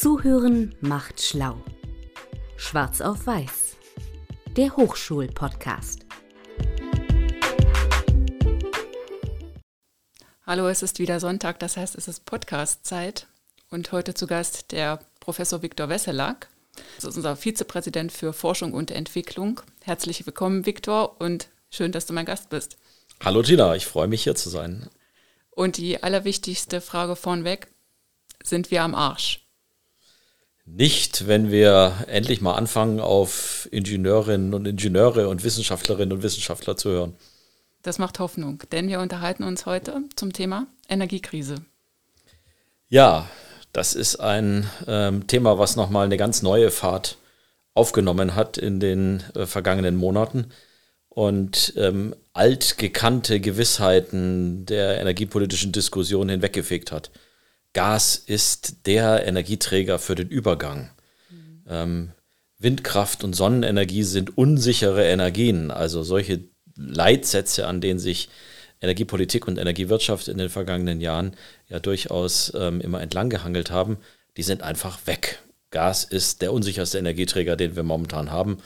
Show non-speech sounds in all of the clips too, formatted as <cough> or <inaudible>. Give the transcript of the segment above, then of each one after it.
Zuhören macht schlau. Schwarz auf Weiß. Der Hochschul-Podcast. Hallo, es ist wieder Sonntag, das heißt, es ist Podcast-Zeit. Und heute zu Gast der Professor Viktor Wesselack. Das ist unser Vizepräsident für Forschung und Entwicklung. Herzlich willkommen, Viktor, und schön, dass du mein Gast bist. Hallo Gina, ich freue mich hier zu sein. Und die allerwichtigste Frage vorneweg, sind wir am Arsch? Nicht, wenn wir endlich mal anfangen, auf Ingenieurinnen und Ingenieure und Wissenschaftlerinnen und Wissenschaftler zu hören. Das macht Hoffnung, denn wir unterhalten uns heute zum Thema Energiekrise. Ja, das ist ein ähm, Thema, was nochmal eine ganz neue Fahrt aufgenommen hat in den äh, vergangenen Monaten und ähm, altgekannte Gewissheiten der energiepolitischen Diskussion hinweggefegt hat. Gas ist der Energieträger für den Übergang. Mhm. Ähm, Windkraft und Sonnenenergie sind unsichere Energien, also solche Leitsätze, an denen sich Energiepolitik und Energiewirtschaft in den vergangenen Jahren ja durchaus ähm, immer entlang gehangelt haben, die sind einfach weg. Gas ist der unsicherste Energieträger, den wir momentan haben.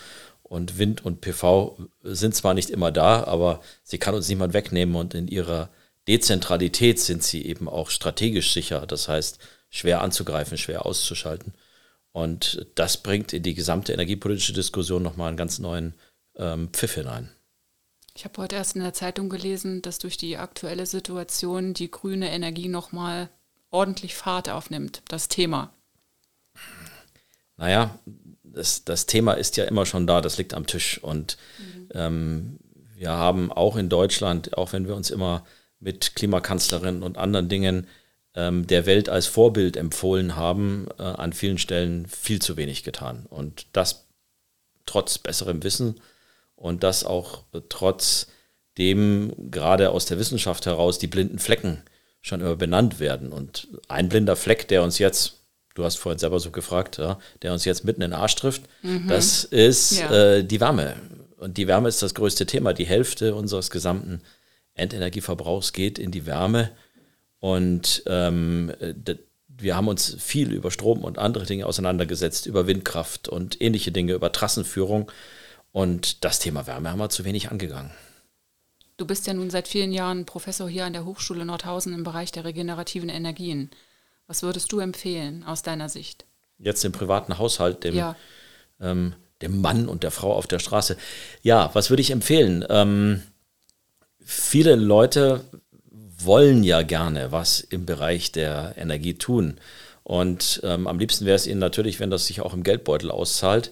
Und Wind und PV sind zwar nicht immer da, aber sie kann uns niemand wegnehmen und in ihrer Dezentralität sind sie eben auch strategisch sicher. Das heißt, schwer anzugreifen, schwer auszuschalten. Und das bringt in die gesamte energiepolitische Diskussion nochmal einen ganz neuen ähm, Pfiff hinein. Ich habe heute erst in der Zeitung gelesen, dass durch die aktuelle Situation die grüne Energie nochmal ordentlich Fahrt aufnimmt, das Thema. Naja, das, das Thema ist ja immer schon da, das liegt am Tisch. Und mhm. ähm, wir haben auch in Deutschland, auch wenn wir uns immer mit Klimakanzlerinnen und anderen Dingen ähm, der Welt als Vorbild empfohlen haben, äh, an vielen Stellen viel zu wenig getan. Und das trotz besserem Wissen und das auch trotz dem gerade aus der Wissenschaft heraus die blinden Flecken schon immer benannt werden. Und ein blinder Fleck, der uns jetzt du hast vorhin selber so gefragt, ja, der uns jetzt mitten in den Arsch trifft, mhm. das ist ja. äh, die Wärme. Und die Wärme ist das größte Thema. Die Hälfte unseres gesamten Endenergieverbrauchs geht in die Wärme. Und ähm, wir haben uns viel über Strom und andere Dinge auseinandergesetzt, über Windkraft und ähnliche Dinge, über Trassenführung. Und das Thema Wärme haben wir zu wenig angegangen. Du bist ja nun seit vielen Jahren Professor hier an der Hochschule Nordhausen im Bereich der regenerativen Energien. Was würdest du empfehlen aus deiner Sicht? Jetzt im privaten Haushalt, dem, ja. ähm, dem Mann und der Frau auf der Straße. Ja, was würde ich empfehlen? Ähm, viele Leute wollen ja gerne was im Bereich der Energie tun. Und ähm, am liebsten wäre es ihnen natürlich, wenn das sich auch im Geldbeutel auszahlt.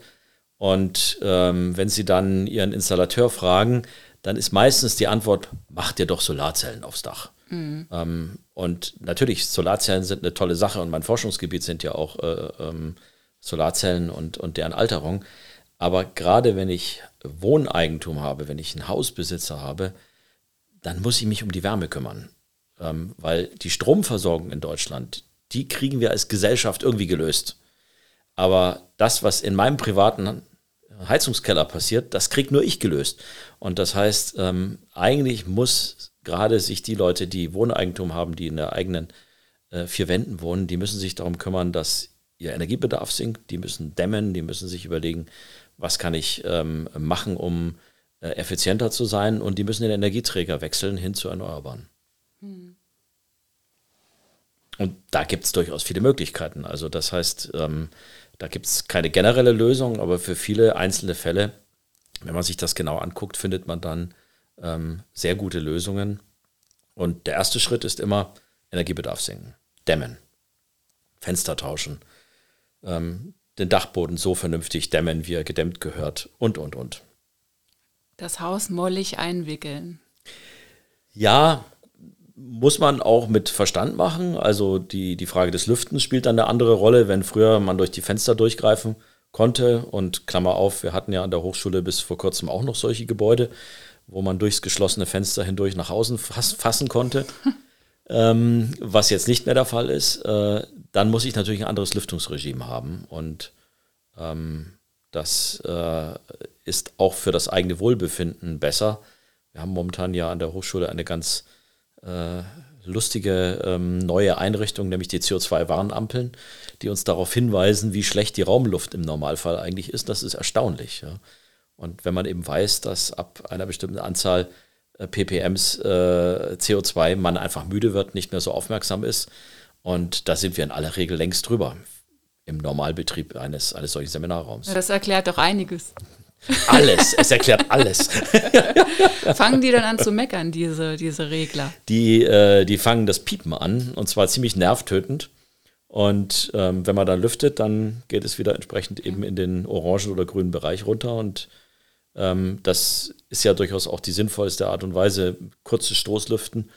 Und ähm, wenn sie dann ihren Installateur fragen, dann ist meistens die Antwort, mach dir doch Solarzellen aufs Dach. Mhm. Ähm, und natürlich, Solarzellen sind eine tolle Sache und mein Forschungsgebiet sind ja auch äh, ähm, Solarzellen und, und deren Alterung. Aber gerade wenn ich Wohneigentum habe, wenn ich einen Hausbesitzer habe, dann muss ich mich um die Wärme kümmern. Ähm, weil die Stromversorgung in Deutschland, die kriegen wir als Gesellschaft irgendwie gelöst. Aber das, was in meinem privaten Heizungskeller passiert, das kriegt nur ich gelöst. Und das heißt, ähm, eigentlich muss gerade sich die Leute, die Wohneigentum haben, die in der eigenen äh, vier Wänden wohnen, die müssen sich darum kümmern, dass ihr Energiebedarf sinkt. Die müssen dämmen, die müssen sich überlegen, was kann ich ähm, machen, um effizienter zu sein. Und die müssen den Energieträger wechseln hin zu Erneuerbaren. Hm. Und da gibt es durchaus viele Möglichkeiten. Also das heißt, ähm, da gibt es keine generelle Lösung, aber für viele einzelne Fälle, wenn man sich das genau anguckt, findet man dann ähm, sehr gute Lösungen. Und der erste Schritt ist immer Energiebedarf senken, dämmen, Fenster tauschen, ähm, den Dachboden so vernünftig dämmen, wie er gedämmt gehört und, und, und. Das Haus mollig einwickeln. Ja, muss man auch mit Verstand machen. Also die, die Frage des Lüftens spielt dann eine andere Rolle, wenn früher man durch die Fenster durchgreifen konnte. Und Klammer auf, wir hatten ja an der Hochschule bis vor kurzem auch noch solche Gebäude wo man durchs geschlossene Fenster hindurch nach außen fass, fassen konnte, <laughs> ähm, was jetzt nicht mehr der Fall ist, äh, dann muss ich natürlich ein anderes Lüftungsregime haben. Und ähm, das äh, ist auch für das eigene Wohlbefinden besser. Wir haben momentan ja an der Hochschule eine ganz äh, lustige ähm, neue Einrichtung, nämlich die CO2-Warnampeln, die uns darauf hinweisen, wie schlecht die Raumluft im Normalfall eigentlich ist. Das ist erstaunlich. Ja. Und wenn man eben weiß, dass ab einer bestimmten Anzahl äh, ppms äh, CO2 man einfach müde wird, nicht mehr so aufmerksam ist. Und da sind wir in aller Regel längst drüber im Normalbetrieb eines, eines solchen Seminarraums. Ja, das erklärt doch einiges. Alles, es erklärt alles. <laughs> fangen die dann an zu meckern, diese, diese Regler? Die, äh, die fangen das Piepen an und zwar ziemlich nervtötend. Und ähm, wenn man dann lüftet, dann geht es wieder entsprechend eben in den orangen oder grünen Bereich runter. Und ähm, das ist ja durchaus auch die sinnvollste Art und Weise, kurzes Stoßlüften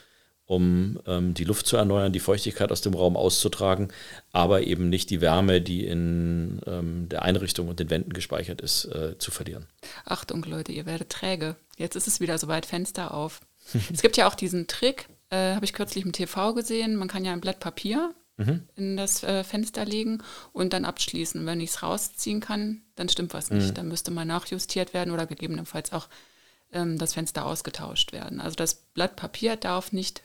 um ähm, die Luft zu erneuern, die Feuchtigkeit aus dem Raum auszutragen, aber eben nicht die Wärme, die in ähm, der Einrichtung und den Wänden gespeichert ist, äh, zu verlieren. Achtung Leute, ihr werdet träge. Jetzt ist es wieder soweit, Fenster auf. es gibt ja auch diesen Trick, äh, habe ich kürzlich im TV gesehen, man kann ja ein Blatt Papier mhm. in das äh, Fenster legen und dann abschließen. Wenn ich es rausziehen kann, dann stimmt was nicht. Mhm. Dann müsste mal nachjustiert werden oder gegebenenfalls auch ähm, das Fenster ausgetauscht werden. Also das Blatt Papier darf nicht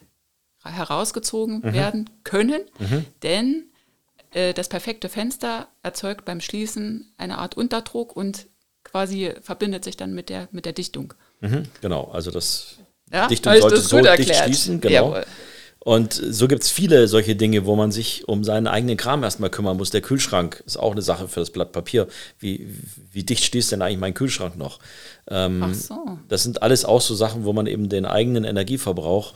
herausgezogen mhm. werden können, mhm. denn äh, das perfekte Fenster erzeugt beim Schließen eine Art Unterdruck und quasi verbindet sich dann mit der, mit der Dichtung. Mhm, genau, also das ja, Dichtung sollte so erklärt. dicht schließen, genau. Jawohl. Und so gibt es viele solche Dinge, wo man sich um seinen eigenen Kram erstmal kümmern muss. Der Kühlschrank ist auch eine Sache für das Blatt Papier. Wie, wie dicht schließt denn eigentlich mein Kühlschrank noch? Ähm, Ach so. Das sind alles auch so Sachen, wo man eben den eigenen Energieverbrauch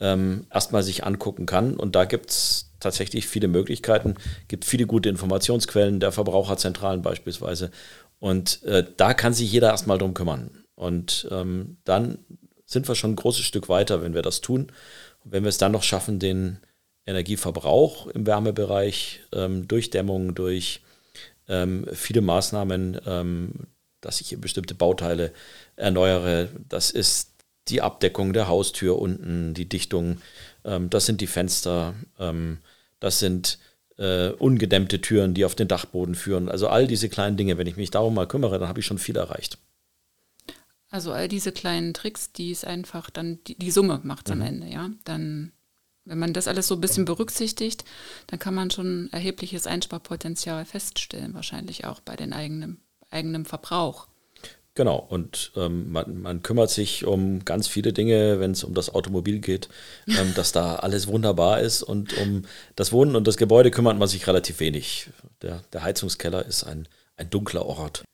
ähm, erstmal sich angucken kann. Und da gibt es tatsächlich viele Möglichkeiten, gibt viele gute Informationsquellen der Verbraucherzentralen beispielsweise. Und äh, da kann sich jeder erstmal drum kümmern. Und ähm, dann sind wir schon ein großes Stück weiter, wenn wir das tun. Und wenn wir es dann noch schaffen, den Energieverbrauch im Wärmebereich ähm, durch Dämmung, durch ähm, viele Maßnahmen, ähm, dass ich bestimmte Bauteile erneuere, das ist die Abdeckung der Haustür unten, die Dichtung, ähm, das sind die Fenster, ähm, das sind äh, ungedämmte Türen, die auf den Dachboden führen. Also all diese kleinen Dinge, wenn ich mich darum mal kümmere, dann habe ich schon viel erreicht. Also all diese kleinen Tricks, die ist einfach dann, die, die Summe macht es mhm. am Ende, ja. Dann, wenn man das alles so ein bisschen berücksichtigt, dann kann man schon erhebliches Einsparpotenzial feststellen, wahrscheinlich auch bei den eigenen, eigenem Verbrauch. Genau, und ähm, man, man, kümmert sich um ganz viele Dinge, wenn es um das Automobil geht, <laughs> ähm, dass da alles wunderbar ist und um das Wohnen und das Gebäude kümmert man sich relativ wenig. Der, der Heizungskeller ist ein, ein dunkler Ort.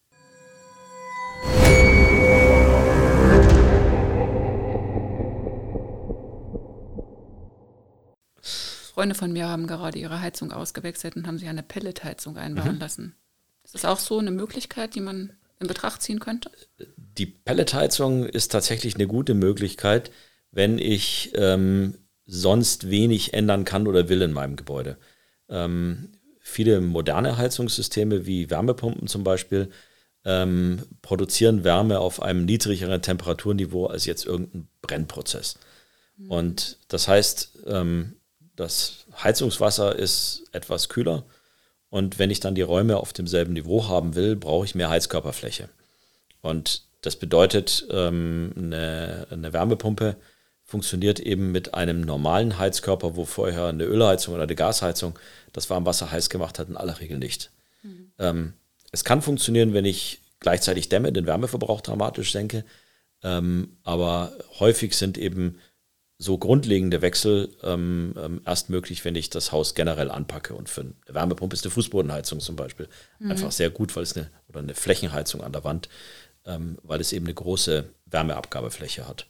Freunde von mir haben gerade ihre Heizung ausgewechselt und haben sich eine Pelletheizung einbauen mhm. lassen. Ist das auch so eine Möglichkeit, die man in Betracht ziehen könnte? Die Pelletheizung ist tatsächlich eine gute Möglichkeit, wenn ich ähm, sonst wenig ändern kann oder will in meinem Gebäude. Ähm, viele moderne Heizungssysteme wie Wärmepumpen zum Beispiel ähm, produzieren Wärme auf einem niedrigeren Temperaturniveau als jetzt irgendein Brennprozess. Mhm. Und das heißt, ähm, das Heizungswasser ist etwas kühler und wenn ich dann die Räume auf demselben Niveau haben will, brauche ich mehr Heizkörperfläche. Und das bedeutet, ähm, eine, eine, Wärmepumpe funktioniert eben mit einem normalen Heizkörper, wo vorher eine Ölheizung oder eine Gasheizung das Warmwasser heiß gemacht hat, in aller Regel nicht. Mhm. Ähm, es kann funktionieren, wenn ich gleichzeitig dämme, den Wärmeverbrauch dramatisch senke. Ähm, aber häufig sind eben so grundlegende Wechsel ähm, ähm, erst möglich, wenn ich das Haus generell anpacke. Und für eine Wärmepumpe ist eine Fußbodenheizung zum Beispiel mhm. einfach sehr gut, weil es eine, oder eine Flächenheizung an der Wand, ähm, weil es eben eine große Wärmeabgabefläche hat.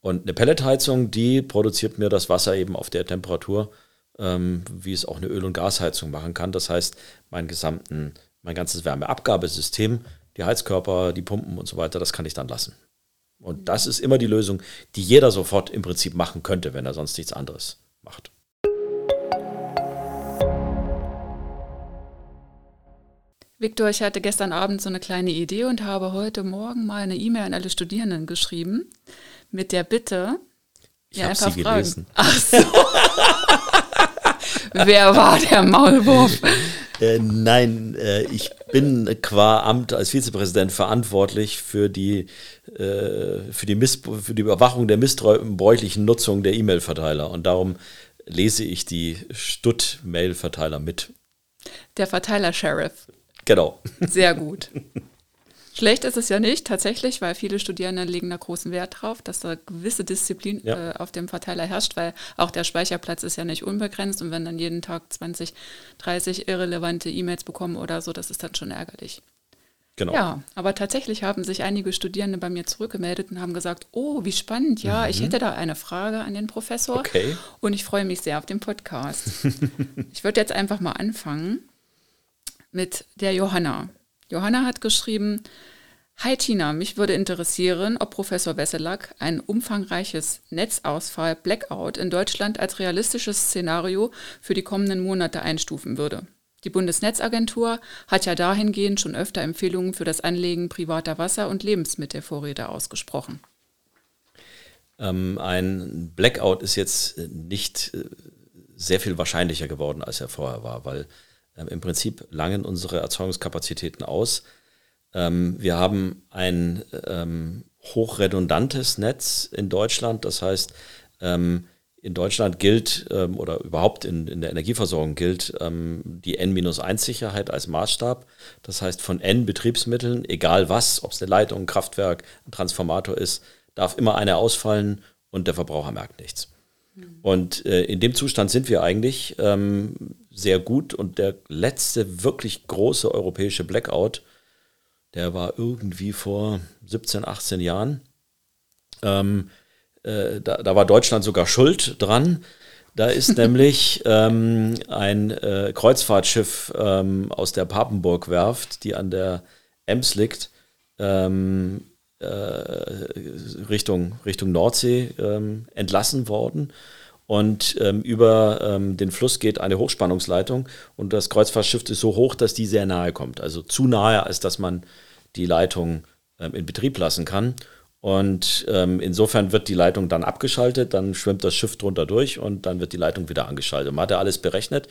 Und eine Pelletheizung, die produziert mir das Wasser eben auf der Temperatur, ähm, wie es auch eine Öl- und Gasheizung machen kann. Das heißt, mein gesamten, mein ganzes Wärmeabgabesystem, die Heizkörper, die Pumpen und so weiter, das kann ich dann lassen. Und das ist immer die Lösung, die jeder sofort im Prinzip machen könnte, wenn er sonst nichts anderes macht. Victor, ich hatte gestern Abend so eine kleine Idee und habe heute Morgen mal eine E-Mail an alle Studierenden geschrieben mit der Bitte, ich ja, einfach sie fragen. Gelesen. <laughs> Ach so. <laughs> Wer war der Maulwurf? <laughs> Äh, nein, äh, ich bin qua Amt als Vizepräsident verantwortlich für die für, die für die Überwachung der missbräuchlichen Nutzung der E-Mail-Verteiler. Und darum lese ich die Stutt-Mail-Verteiler mit. Der Verteiler-Sheriff. Genau. Sehr <laughs> gut. Schlecht ist es ja nicht, tatsächlich, weil viele Studierende legen da großen Wert drauf, dass da gewisse Disziplin ja. äh, auf dem Verteiler herrscht, weil auch der Speicherplatz ist ja nicht unbegrenzt und wenn dann jeden Tag 20, 30 irrelevante E-Mails bekommen oder so, das ist dann schon ärgerlich. Genau. Ja, aber tatsächlich haben sich einige Studierende bei mir zurückgemeldet und haben gesagt, oh, wie spannend, ja, mhm. ich hätte da eine Frage an den Professor okay. und ich freue mich sehr auf den Podcast. <laughs> ich würde jetzt einfach mal anfangen mit der Johanna. Johanna hat geschrieben, Hi Tina, mich würde interessieren, ob Professor Wesselack ein umfangreiches Netzausfall Blackout in Deutschland als realistisches Szenario für die kommenden Monate einstufen würde. Die Bundesnetzagentur hat ja dahingehend schon öfter Empfehlungen für das Anlegen privater Wasser- und Lebensmittelvorräte ausgesprochen. Ähm, ein Blackout ist jetzt nicht äh, sehr viel wahrscheinlicher geworden, als er vorher war, weil ähm, Im Prinzip langen unsere Erzeugungskapazitäten aus. Ähm, wir haben ein ähm, hochredundantes Netz in Deutschland. Das heißt, ähm, in Deutschland gilt ähm, oder überhaupt in, in der Energieversorgung gilt ähm, die N-1-Sicherheit als Maßstab. Das heißt, von N Betriebsmitteln, egal was, ob es eine Leitung, ein Kraftwerk, ein Transformator ist, darf immer eine ausfallen und der Verbraucher merkt nichts. Mhm. Und äh, in dem Zustand sind wir eigentlich ähm, sehr gut. Und der letzte wirklich große europäische Blackout, der war irgendwie vor 17, 18 Jahren. Ähm, äh, da, da, war Deutschland sogar schuld dran. Da ist <laughs> nämlich ähm, ein äh, Kreuzfahrtschiff ähm, aus der Papenburg-Werft, die an der Ems liegt, ähm, äh, Richtung, Richtung Nordsee ähm, entlassen worden und ähm, über ähm, den Fluss geht eine Hochspannungsleitung und das Kreuzfahrtschiff ist so hoch, dass die sehr nahe kommt. Also zu nahe, als dass man die Leitung in Betrieb lassen kann. Und ähm, insofern wird die Leitung dann abgeschaltet, dann schwimmt das Schiff drunter durch und dann wird die Leitung wieder angeschaltet. Man hat ja alles berechnet,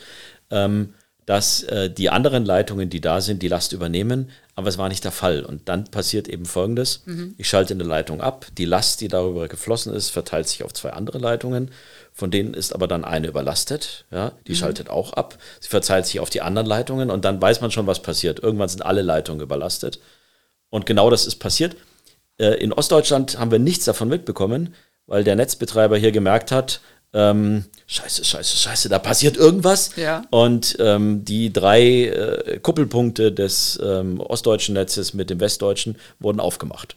ähm, dass äh, die anderen Leitungen, die da sind, die Last übernehmen, aber es war nicht der Fall. Und dann passiert eben Folgendes. Mhm. Ich schalte eine Leitung ab, die Last, die darüber geflossen ist, verteilt sich auf zwei andere Leitungen von denen ist aber dann eine überlastet, ja, die mhm. schaltet auch ab, sie verzeiht sich auf die anderen Leitungen und dann weiß man schon, was passiert. Irgendwann sind alle Leitungen überlastet. Und genau das ist passiert. Äh, in Ostdeutschland haben wir nichts davon mitbekommen, weil der Netzbetreiber hier gemerkt hat, ähm, scheiße, scheiße, scheiße, da passiert irgendwas. Ja. Und ähm, die drei äh, Kuppelpunkte des ähm, ostdeutschen Netzes mit dem westdeutschen wurden aufgemacht.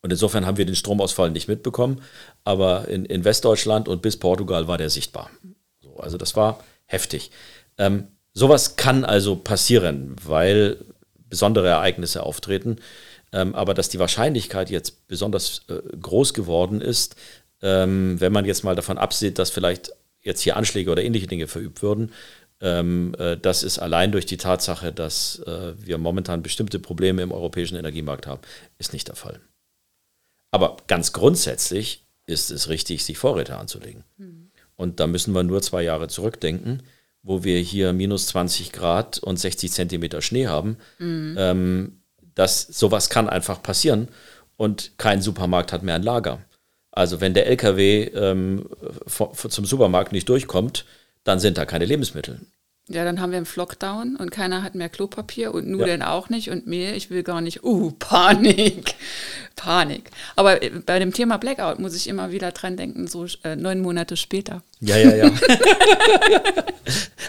Und insofern haben wir den Stromausfall nicht mitbekommen, aber in, in Westdeutschland und bis Portugal war der sichtbar. So, also das war heftig. Ähm, sowas kann also passieren, weil besondere Ereignisse auftreten. Ähm, aber dass die Wahrscheinlichkeit jetzt besonders äh, groß geworden ist, ähm, wenn man jetzt mal davon absieht, dass vielleicht jetzt hier Anschläge oder ähnliche Dinge verübt würden, ähm, äh, das ist allein durch die Tatsache, dass äh, wir momentan bestimmte Probleme im europäischen Energiemarkt haben, ist nicht der Fall. Aber ganz grundsätzlich ist es richtig, sich Vorräte anzulegen. Mhm. Und da müssen wir nur zwei Jahre zurückdenken, wo wir hier minus 20 Grad und 60 Zentimeter Schnee haben. Mhm. Ähm, das, sowas kann einfach passieren und kein Supermarkt hat mehr ein Lager. Also wenn der LKW ähm, zum Supermarkt nicht durchkommt, dann sind da keine Lebensmittel. Ja, dann haben wir einen Lockdown und keiner hat mehr Klopapier und Nudeln ja. auch nicht und Mehl. Ich will gar nicht. Uh, <laughs> Panik. Panik. Aber äh, bei dem Thema Blackout muss ich immer wieder dran denken, so äh, neun Monate später. Ja, ja, ja.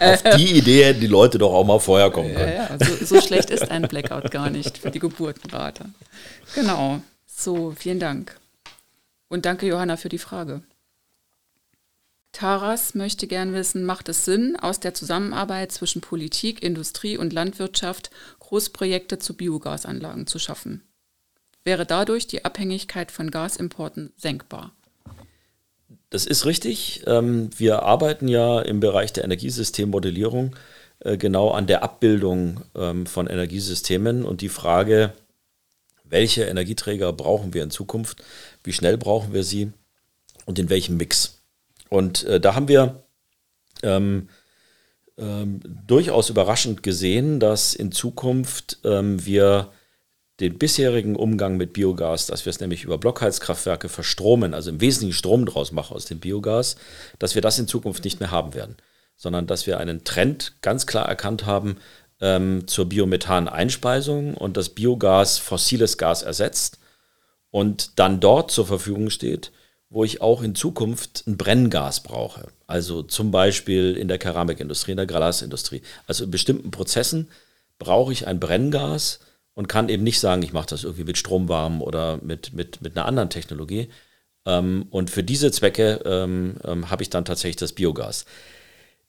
<laughs> Auf die Idee hätten die Leute doch auch mal vorher kommen können. Ja, ja. So, so schlecht ist ein Blackout gar nicht für die Geburtenrate. Genau. So, vielen Dank. Und danke, Johanna, für die Frage. Taras möchte gern wissen, macht es Sinn, aus der Zusammenarbeit zwischen Politik, Industrie und Landwirtschaft Großprojekte zu Biogasanlagen zu schaffen? Wäre dadurch die Abhängigkeit von Gasimporten senkbar? Das ist richtig. Ähm, wir arbeiten ja im Bereich der Energiesystemmodellierung äh, genau an der Abbildung ähm, von Energiesystemen und die Frage, welche Energieträger brauchen wir in Zukunft, wie schnell brauchen wir sie und in welchem Mix. Und äh, da haben wir ähm, ähm, durchaus überraschend gesehen, dass in Zukunft ähm, wir den bisherigen Umgang mit Biogas, dass wir es nämlich über Blockheizkraftwerke verstromen, also im Wesentlichen Strom draus machen aus dem Biogas, dass wir das in Zukunft nicht mehr haben werden, sondern dass wir einen Trend ganz klar erkannt haben ähm, zur Biomethan-Einspeisung und das Biogas fossiles Gas ersetzt und dann dort zur Verfügung steht, wo ich auch in Zukunft ein Brenngas brauche. Also zum Beispiel in der Keramikindustrie, in der Glasindustrie. Also in bestimmten Prozessen brauche ich ein Brenngas und kann eben nicht sagen, ich mache das irgendwie mit Stromwarm oder mit, mit, mit einer anderen Technologie. Ähm, und für diese Zwecke ähm, ähm, habe ich dann tatsächlich das Biogas.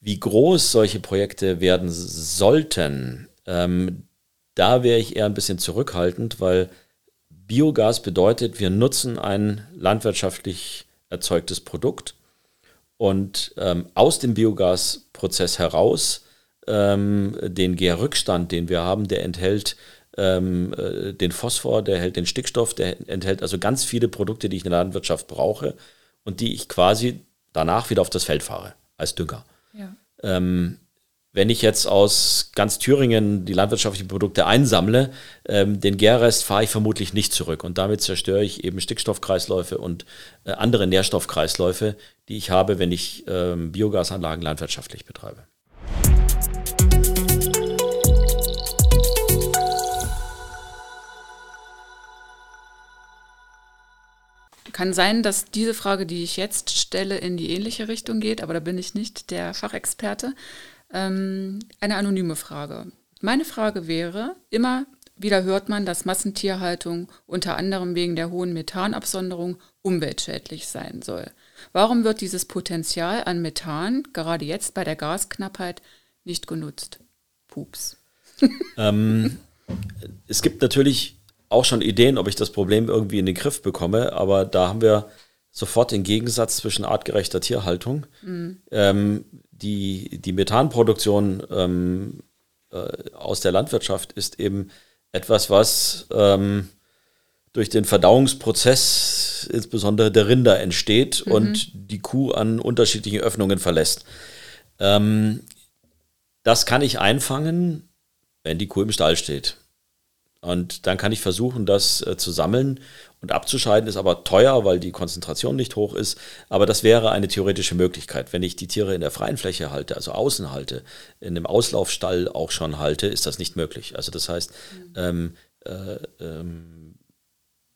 Wie groß solche Projekte werden sollten, da wäre ich eher ein bisschen zurückhaltend, weil Biogas bedeutet, wir nutzen ein landwirtschaftlich erzeugtes Produkt und ähm, aus dem Biogasprozess heraus ähm, den Gärrückstand, den wir haben, der enthält ähm, äh, den Phosphor, der enthält den Stickstoff, der enthält also ganz viele Produkte, die ich in der Landwirtschaft brauche und die ich quasi danach wieder auf das Feld fahre als Dünger. Ja. Ähm, wenn ich jetzt aus ganz Thüringen die landwirtschaftlichen Produkte einsammle, ähm, den Gärrest fahre ich vermutlich nicht zurück. Und damit zerstöre ich eben Stickstoffkreisläufe und äh, andere Nährstoffkreisläufe, die ich habe, wenn ich ähm, Biogasanlagen landwirtschaftlich betreibe. Kann sein, dass diese Frage, die ich jetzt stelle, in die ähnliche Richtung geht, aber da bin ich nicht der Fachexperte. Ähm, eine anonyme Frage. Meine Frage wäre, immer wieder hört man, dass Massentierhaltung unter anderem wegen der hohen Methanabsonderung umweltschädlich sein soll. Warum wird dieses Potenzial an Methan gerade jetzt bei der Gasknappheit nicht genutzt? Pups. <laughs> ähm, es gibt natürlich auch schon Ideen, ob ich das Problem irgendwie in den Griff bekomme, aber da haben wir sofort den Gegensatz zwischen artgerechter Tierhaltung. Mhm. Ähm, die, die Methanproduktion ähm, äh, aus der Landwirtschaft ist eben etwas, was ähm, durch den Verdauungsprozess insbesondere der Rinder entsteht mhm. und die Kuh an unterschiedlichen Öffnungen verlässt. Ähm, das kann ich einfangen, wenn die Kuh im Stall steht. Und dann kann ich versuchen, das äh, zu sammeln und abzuscheiden, ist aber teuer, weil die Konzentration nicht hoch ist. Aber das wäre eine theoretische Möglichkeit. Wenn ich die Tiere in der freien Fläche halte, also außen halte, in einem Auslaufstall auch schon halte, ist das nicht möglich. Also das heißt, mhm. ähm, äh, ähm,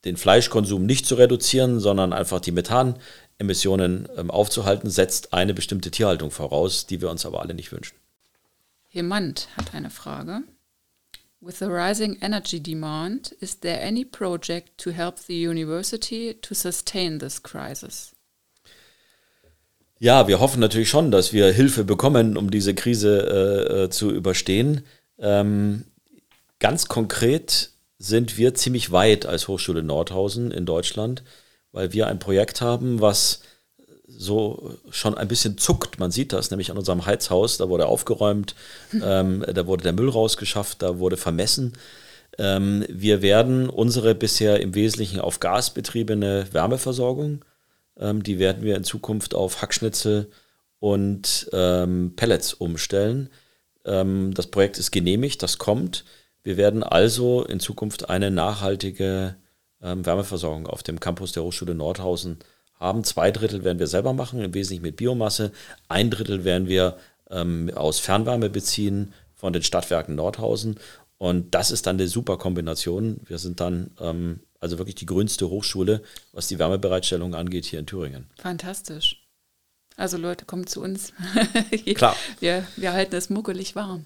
den Fleischkonsum nicht zu reduzieren, sondern einfach die Methanemissionen ähm, aufzuhalten, setzt eine bestimmte Tierhaltung voraus, die wir uns aber alle nicht wünschen. Hemand hat eine Frage. With the rising energy demand, is there any project to help the university to sustain this crisis? Ja, wir hoffen natürlich schon, dass wir Hilfe bekommen, um diese Krise äh, äh, zu überstehen. Ähm, ganz konkret sind wir ziemlich weit als Hochschule Nordhausen in Deutschland, weil wir ein Projekt haben, was so schon ein bisschen zuckt. Man sieht das nämlich an unserem Heizhaus. Da wurde aufgeräumt, <laughs> ähm, da wurde der Müll rausgeschafft, da wurde vermessen. Ähm, wir werden unsere bisher im Wesentlichen auf Gas betriebene Wärmeversorgung, ähm, die werden wir in Zukunft auf Hackschnitzel und ähm, Pellets umstellen. Ähm, das Projekt ist genehmigt, das kommt. Wir werden also in Zukunft eine nachhaltige ähm, Wärmeversorgung auf dem Campus der Hochschule Nordhausen haben. Zwei Drittel werden wir selber machen, im Wesentlichen mit Biomasse. Ein Drittel werden wir ähm, aus Fernwärme beziehen von den Stadtwerken Nordhausen. Und das ist dann eine super Kombination. Wir sind dann ähm, also wirklich die grünste Hochschule, was die Wärmebereitstellung angeht, hier in Thüringen. Fantastisch. Also Leute, kommt zu uns. <laughs> Klar. Wir, wir halten es muckelig warm.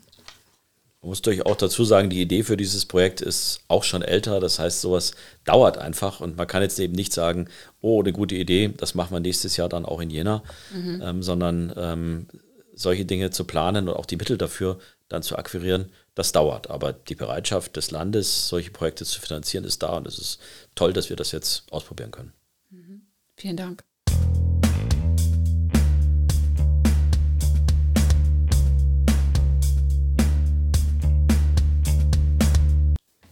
Man muss natürlich auch dazu sagen, die Idee für dieses Projekt ist auch schon älter. Das heißt, sowas dauert einfach und man kann jetzt eben nicht sagen, oh, eine gute Idee, das machen wir nächstes Jahr dann auch in Jena, mhm. ähm, sondern ähm, solche Dinge zu planen und auch die Mittel dafür dann zu akquirieren, das dauert. Aber die Bereitschaft des Landes, solche Projekte zu finanzieren, ist da und es ist toll, dass wir das jetzt ausprobieren können. Mhm. Vielen Dank.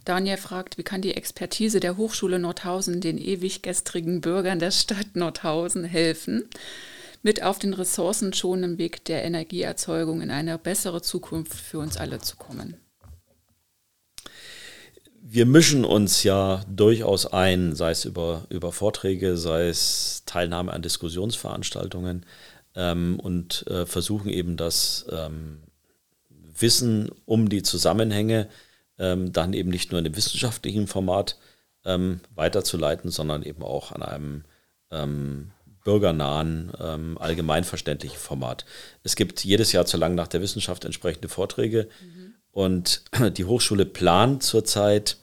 Daniel fragt, wie kann die Expertise der Hochschule Nordhausen den ewig gestrigen Bürgern der Stadt Nordhausen helfen, mit auf den ressourcenschonenden Weg der Energieerzeugung in eine bessere Zukunft für uns alle zu kommen? wir mischen uns ja durchaus ein, sei es über, über Vorträge, sei es Teilnahme an Diskussionsveranstaltungen ähm, und äh, versuchen eben das ähm, Wissen um die Zusammenhänge ähm, dann eben nicht nur in dem wissenschaftlichen Format ähm, weiterzuleiten, sondern eben auch an einem ähm, bürgernahen, ähm, allgemeinverständlichen Format. Es gibt jedes Jahr zu lang nach der Wissenschaft entsprechende Vorträge mhm. und <clears throat> die Hochschule plant zurzeit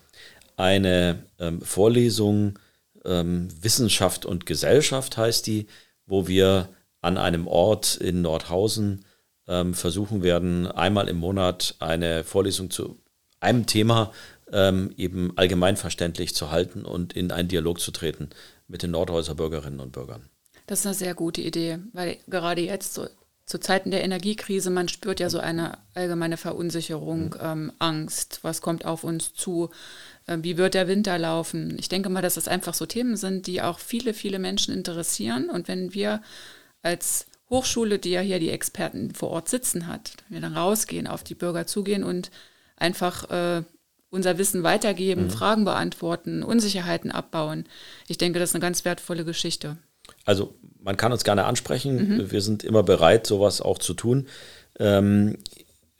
eine ähm, Vorlesung ähm, Wissenschaft und Gesellschaft heißt die, wo wir an einem Ort in Nordhausen ähm, versuchen werden, einmal im Monat eine Vorlesung zu einem Thema ähm, eben allgemeinverständlich zu halten und in einen Dialog zu treten mit den Nordhäuser Bürgerinnen und Bürgern. Das ist eine sehr gute Idee, weil gerade jetzt so zu Zeiten der Energiekrise, man spürt ja so eine allgemeine Verunsicherung, mhm. ähm, Angst, was kommt auf uns zu, äh, wie wird der Winter laufen. Ich denke mal, dass das einfach so Themen sind, die auch viele, viele Menschen interessieren. Und wenn wir als Hochschule, die ja hier die Experten vor Ort sitzen hat, wenn wir dann rausgehen, auf die Bürger zugehen und einfach äh, unser Wissen weitergeben, mhm. Fragen beantworten, Unsicherheiten abbauen. Ich denke, das ist eine ganz wertvolle Geschichte. Also man kann uns gerne ansprechen. Mhm. Wir sind immer bereit, sowas auch zu tun. Ähm,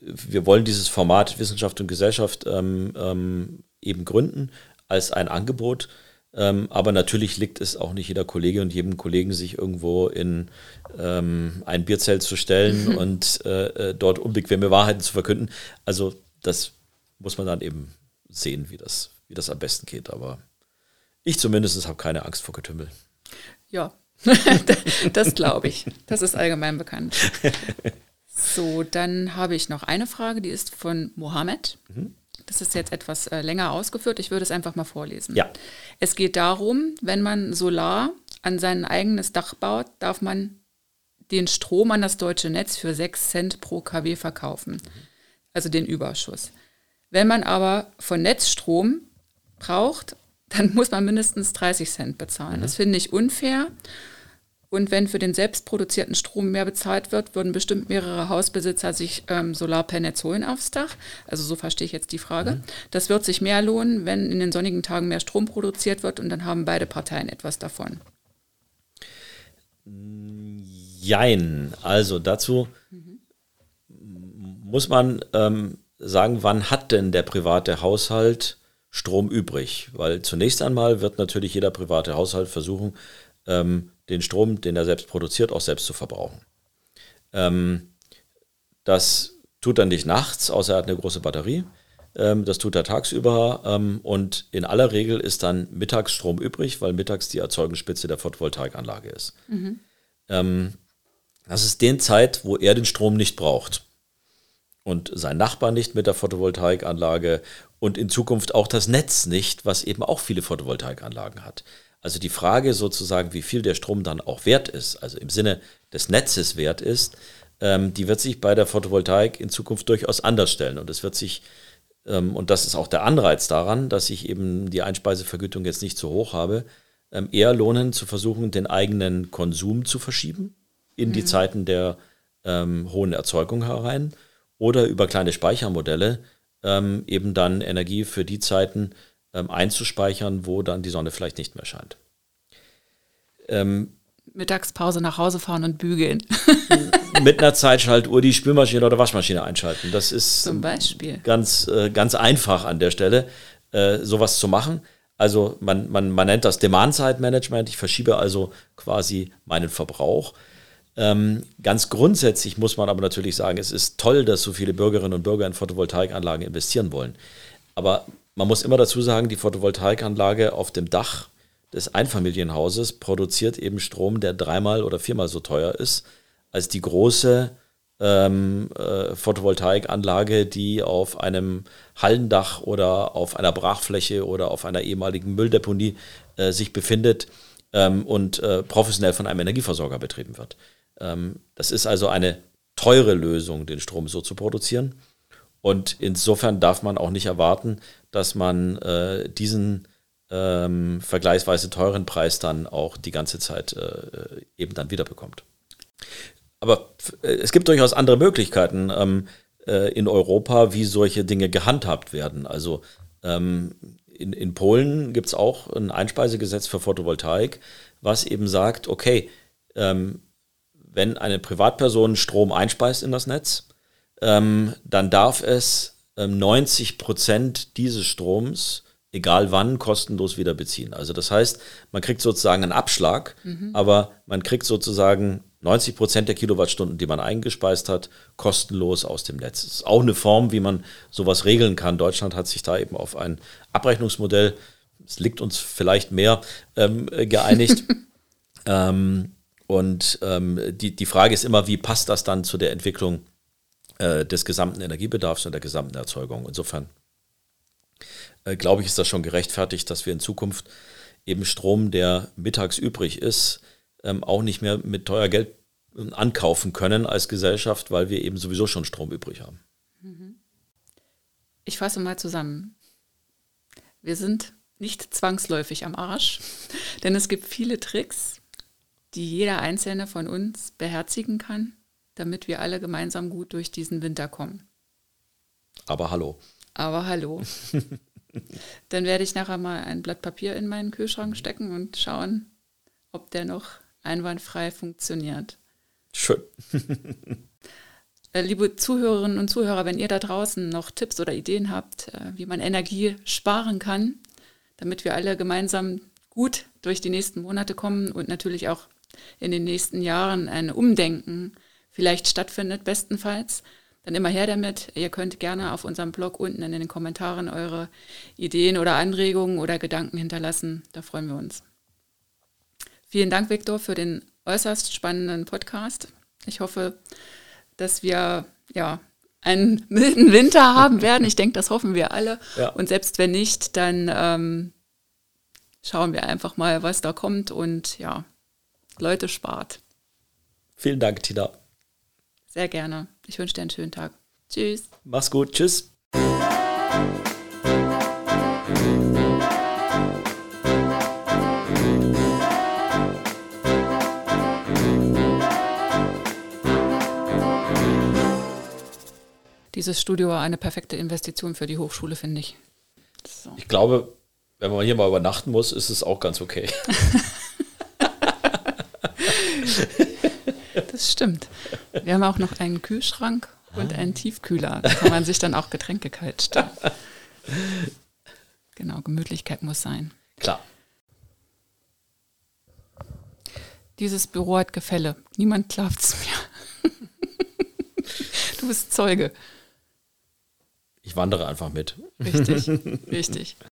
wir wollen dieses Format Wissenschaft und Gesellschaft ähm, ähm, eben gründen als ein Angebot. Ähm, aber natürlich liegt es auch nicht jeder Kollege und jedem Kollegen, sich irgendwo in ähm, ein Bierzelt zu stellen mhm. <laughs> und äh, äh, dort unbequeme Wahrheiten zu verkünden. Also das muss man dann eben sehen, wie das, wie das am besten geht. Aber ich zumindest habe keine Angst vor Getümmel. Ja, <laughs> das glaube ich. Das ist allgemein bekannt. <laughs> So, dann habe ich noch eine Frage, die ist von Mohammed. Mhm. Das ist jetzt etwas äh, länger ausgeführt. Ich würde es einfach mal vorlesen. Ja. Es geht darum, wenn man Solar an sein eigenes Dach baut, darf man den Strom an das deutsche Netz für 6 Cent pro kW verkaufen. Mhm. Also den Überschuss. Wenn man aber von Netzstrom braucht, dann <laughs> muss man mindestens 30 Cent bezahlen. Mhm. Das finde ich unfair. Und wenn für den selbstproduzierten Strom mehr bezahlt wird, würden bestimmt mehrere Hausbesitzer sich ähm, Solarpanels holen aufs Dach. Also so verstehe ich jetzt die Frage. Mhm. Das wird sich mehr lohnen, wenn in den sonnigen Tagen mehr Strom produziert wird und dann haben beide Parteien etwas davon. Jein. Also dazu. Muss man ähm, sagen, wann hat denn der private Haushalt Strom übrig? Weil zunächst einmal wird natürlich jeder private Haushalt versuchen, ähm, den Strom, den er selbst produziert, auch selbst zu verbrauchen. Ähm, das tut er nicht nachts, außer er hat eine große Batterie. Ähm, das tut er tagsüber ähm, und in aller Regel ist dann Mittagsstrom übrig, weil mittags die Erzeugungsspitze der Photovoltaikanlage ist. Mhm. Ähm, das ist die Zeit, wo er den Strom nicht braucht und sein Nachbar nicht mit der Photovoltaikanlage und in Zukunft auch das Netz nicht, was eben auch viele Photovoltaikanlagen hat. Also die Frage sozusagen, wie viel der Strom dann auch wert ist, also im Sinne des Netzes wert ist, ähm, die wird sich bei der Photovoltaik in Zukunft durchaus anders stellen. Und es wird sich, ähm, und das ist auch der Anreiz daran, dass ich eben die Einspeisevergütung jetzt nicht so hoch habe, ähm, eher lohnen zu versuchen, den eigenen Konsum zu verschieben in mhm. die Zeiten der ähm, hohen Erzeugung herein oder über kleine Speichermodelle ähm, eben dann Energie für die Zeiten ähm, einzuspeichern, wo dann die Sonne vielleicht nicht mehr scheint. Ähm, Mittagspause nach Hause fahren und bügeln. <laughs> mit einer Zeitschaltuhr die Spülmaschine oder Waschmaschine einschalten. Das ist Zum Beispiel. ganz, äh, ganz einfach an der Stelle, äh, sowas zu machen. Also man, man, man nennt das Demand-Side-Management. Ich verschiebe also quasi meinen Verbrauch. Ähm, ganz grundsätzlich muss man aber natürlich sagen, es ist toll, dass so viele Bürgerinnen und Bürger in Photovoltaikanlagen investieren wollen. Aber man muss immer dazu sagen, die Photovoltaikanlage auf dem Dach des Einfamilienhauses produziert eben Strom, der dreimal oder viermal so teuer ist als die große ähm, äh, Photovoltaikanlage, die auf einem Hallendach oder auf einer Brachfläche oder auf einer ehemaligen Mülldeponie äh, sich befindet ähm, und äh, professionell von einem Energieversorger betrieben wird. Ähm, das ist also eine teure Lösung, den Strom so zu produzieren. Und insofern darf man auch nicht erwarten, dass man äh, diesen ähm, vergleichsweise teuren Preis dann auch die ganze Zeit äh, eben dann wiederbekommt. Aber äh, es gibt durchaus andere Möglichkeiten ähm, äh, in Europa, wie solche Dinge gehandhabt werden. Also Ähm, in, in Polen gibt es auch ein Einspeisegesetz für Photovoltaik, was eben sagt, okay, ähm, wenn eine Privatperson Strom einspeist in das Netz, ähm, dann darf es 90 ähm, Prozent dieses Stroms, egal wann, kostenlos wieder beziehen. Also das heißt, man kriegt sozusagen einen Abschlag, mhm. aber man kriegt sozusagen 90 Prozent der Kilowattstunden, die man eingespeist hat, kostenlos aus dem Netz. Das ist auch eine Form, wie man sowas regeln kann. Deutschland hat sich da eben auf ein Abrechnungsmodell, es liegt uns vielleicht mehr, ähm, geeinigt. <laughs> ähm, und ähm, die, die Frage ist immer, wie passt das dann zu der Entwicklung äh, des gesamten Energiebedarfs und der gesamten Erzeugung? Insofern äh, glaube ich, ist das schon gerechtfertigt, dass wir in Zukunft eben Strom, der mittags übrig ist, ähm, auch nicht mehr mit teuer Geld ähm, ankaufen können als Gesellschaft, weil wir eben sowieso schon Strom übrig haben. Ich fasse mal zusammen. Wir sind nicht zwangsläufig am Arsch, <laughs> denn es gibt viele Tricks, die jeder einzelne von uns beherzigen kann, damit wir alle gemeinsam gut durch diesen Winter kommen. Aber hallo. Aber hallo. <laughs> Dann werde ich nachher mal ein Blatt Papier in meinen Kühlschrank stecken und schauen, ob der noch einwandfrei funktioniert. Schön. <laughs> Äh, liebe Zuhörerinnen und Zuhörer, wenn ihr da draußen noch Tipps oder Ideen habt, äh, wie man Energie sparen kann, damit wir alle gemeinsam gut durch die nächsten Monate kommen und natürlich auch in den nächsten Jahren ein Umdenken vielleicht stattfindet, bestenfalls, dann immer her damit. Ihr könnt gerne auf unserem Blog unten in den Kommentaren eure Ideen oder Anregungen oder Gedanken hinterlassen. Da freuen wir uns. Vielen Dank, Viktor, für den äußerst spannenden Podcast. Ich hoffe, dass wir ja einen <laughs> milden Winter haben werden. Ich denke, das hoffen wir alle. Ja. Und selbst wenn nicht, dann ähm, schauen wir einfach mal, was da kommt und ja, Leute spart. Vielen Dank, Tina. Sehr gerne. Ich wünsche dir einen schönen Tag. Tschüss. Mach's gut. Tschüss. dieses Studio war eine perfekte Investition für die Hochschule, finde ich. So. Ich glaube, wenn man hier mal übernachten muss, ist es auch ganz okay. <laughs> das stimmt. Wir haben auch noch einen Kühlschrank und einen Tiefkühler. Da kann man sich dann auch Getränke kalt stellen. Genau, Gemütlichkeit muss sein. Klar. Dieses Büro hat Gefälle. Niemand glaubt es mir. du bist Zeuge. Ich wandere einfach mit. Richtig, richtig.